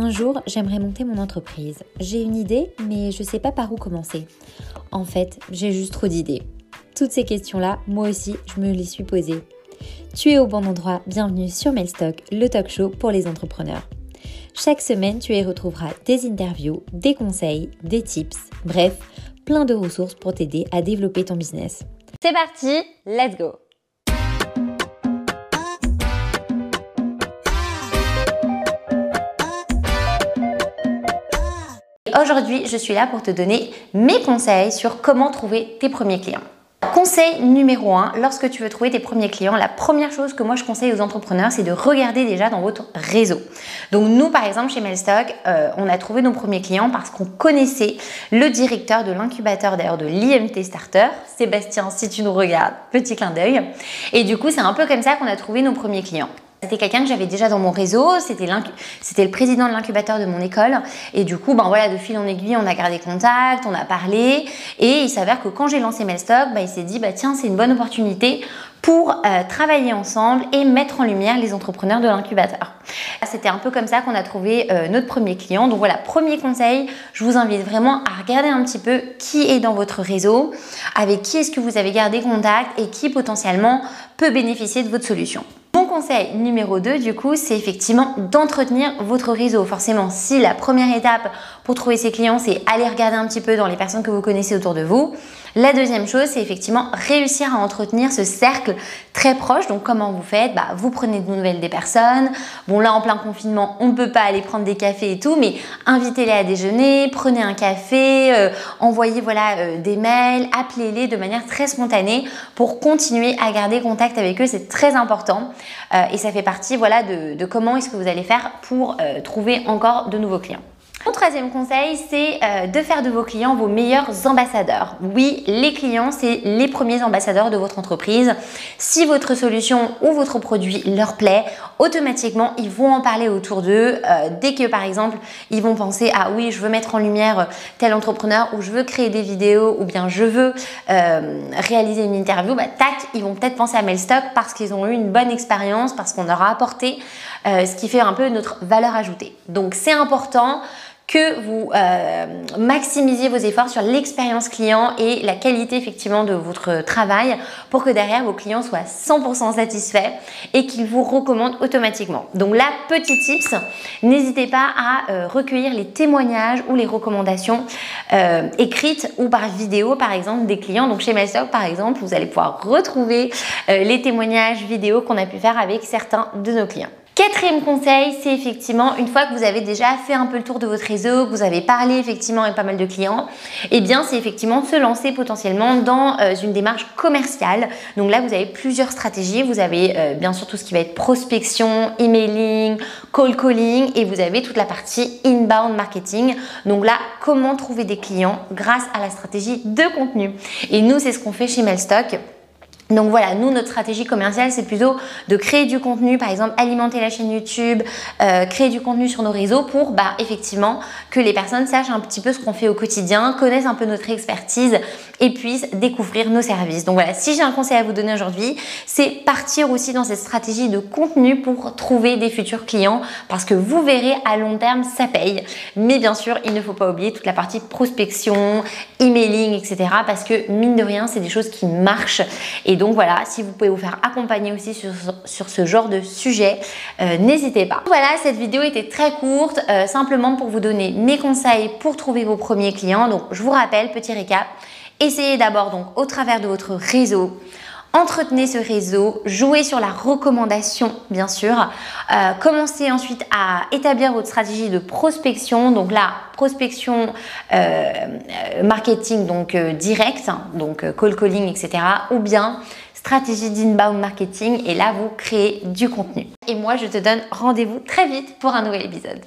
Un jour, j'aimerais monter mon entreprise. J'ai une idée, mais je sais pas par où commencer. En fait, j'ai juste trop d'idées. Toutes ces questions-là, moi aussi, je me les suis posées. Tu es au bon endroit, bienvenue sur Mailstock, le talk show pour les entrepreneurs. Chaque semaine, tu y retrouveras des interviews, des conseils, des tips, bref, plein de ressources pour t'aider à développer ton business. C'est parti, let's go Aujourd'hui, je suis là pour te donner mes conseils sur comment trouver tes premiers clients. Conseil numéro 1, lorsque tu veux trouver tes premiers clients, la première chose que moi je conseille aux entrepreneurs, c'est de regarder déjà dans votre réseau. Donc nous, par exemple, chez Mailstock, euh, on a trouvé nos premiers clients parce qu'on connaissait le directeur de l'incubateur d'ailleurs de l'IMT Starter, Sébastien, si tu nous regardes, petit clin d'œil. Et du coup, c'est un peu comme ça qu'on a trouvé nos premiers clients. C'était quelqu'un que j'avais déjà dans mon réseau, c'était le président de l'incubateur de mon école. Et du coup, ben voilà, de fil en aiguille, on a gardé contact, on a parlé. Et il s'avère que quand j'ai lancé Mailstock, ben, il s'est dit, bah, tiens, c'est une bonne opportunité pour euh, travailler ensemble et mettre en lumière les entrepreneurs de l'incubateur. C'était un peu comme ça qu'on a trouvé euh, notre premier client. Donc voilà, premier conseil, je vous invite vraiment à regarder un petit peu qui est dans votre réseau, avec qui est-ce que vous avez gardé contact et qui potentiellement peut bénéficier de votre solution. Conseil numéro 2, du coup, c'est effectivement d'entretenir votre réseau. Forcément, si la première étape pour trouver ses clients, c'est aller regarder un petit peu dans les personnes que vous connaissez autour de vous, la deuxième chose, c'est effectivement réussir à entretenir ce cercle très proche. Donc comment vous faites? Bah, Vous prenez de nouvelles des personnes. Bon là, en plein confinement, on ne peut pas aller prendre des cafés et tout, mais invitez-les à déjeuner, prenez un café, euh, envoyez voilà, euh, des mails, appelez-les de manière très spontanée pour continuer à garder contact avec eux. C'est très important euh, et ça fait partie voilà, de, de comment est-ce que vous allez faire pour trouver encore de nouveaux clients. Mon troisième conseil, c'est euh, de faire de vos clients vos meilleurs ambassadeurs. Oui, les clients, c'est les premiers ambassadeurs de votre entreprise. Si votre solution ou votre produit leur plaît, automatiquement, ils vont en parler autour d'eux. Euh, dès que, par exemple, ils vont penser à oui, je veux mettre en lumière tel entrepreneur ou je veux créer des vidéos ou bien je veux euh, réaliser une interview, bah, tac, ils vont peut-être penser à Mailstock parce qu'ils ont eu une bonne expérience, parce qu'on leur a apporté ce qui fait un peu notre valeur ajoutée. Donc, c'est important que vous euh, maximisiez vos efforts sur l'expérience client et la qualité effectivement de votre travail pour que derrière vos clients soient 100% satisfaits et qu'ils vous recommandent automatiquement. Donc là, petit tips, n'hésitez pas à euh, recueillir les témoignages ou les recommandations euh, écrites ou par vidéo par exemple des clients. Donc chez MyStock par exemple, vous allez pouvoir retrouver les témoignages vidéo qu'on a pu faire avec certains de nos clients. Quatrième conseil, c'est effectivement une fois que vous avez déjà fait un peu le tour de votre réseau, que vous avez parlé effectivement avec pas mal de clients, eh bien c'est effectivement se lancer potentiellement dans euh, une démarche commerciale. Donc là, vous avez plusieurs stratégies. Vous avez euh, bien sûr tout ce qui va être prospection, emailing, call calling et vous avez toute la partie inbound marketing. Donc là, comment trouver des clients grâce à la stratégie de contenu. Et nous, c'est ce qu'on fait chez Mailstock. Donc voilà, nous, notre stratégie commerciale, c'est plutôt de créer du contenu, par exemple alimenter la chaîne YouTube, euh, créer du contenu sur nos réseaux pour bah, effectivement que les personnes sachent un petit peu ce qu'on fait au quotidien, connaissent un peu notre expertise et puissent découvrir nos services. Donc voilà, si j'ai un conseil à vous donner aujourd'hui, c'est partir aussi dans cette stratégie de contenu pour trouver des futurs clients parce que vous verrez à long terme, ça paye. Mais bien sûr, il ne faut pas oublier toute la partie prospection, emailing, etc. parce que mine de rien, c'est des choses qui marchent et donc voilà, si vous pouvez vous faire accompagner aussi sur, ce genre de sujet, euh, n'hésitez pas. Voilà, cette vidéo était très courte, euh, simplement pour vous donner mes conseils pour trouver vos premiers clients. Donc je vous rappelle, petit récap, essayez d'abord donc au travers de votre réseau Entretenez ce réseau, jouez sur la recommandation bien sûr. Euh, commencez ensuite à établir votre stratégie de prospection. Donc là, prospection euh, marketing donc euh, direct, donc call calling, etc. Ou bien stratégie d'inbound marketing et là vous créez du contenu. Et moi je te donne rendez-vous très vite pour un nouvel épisode.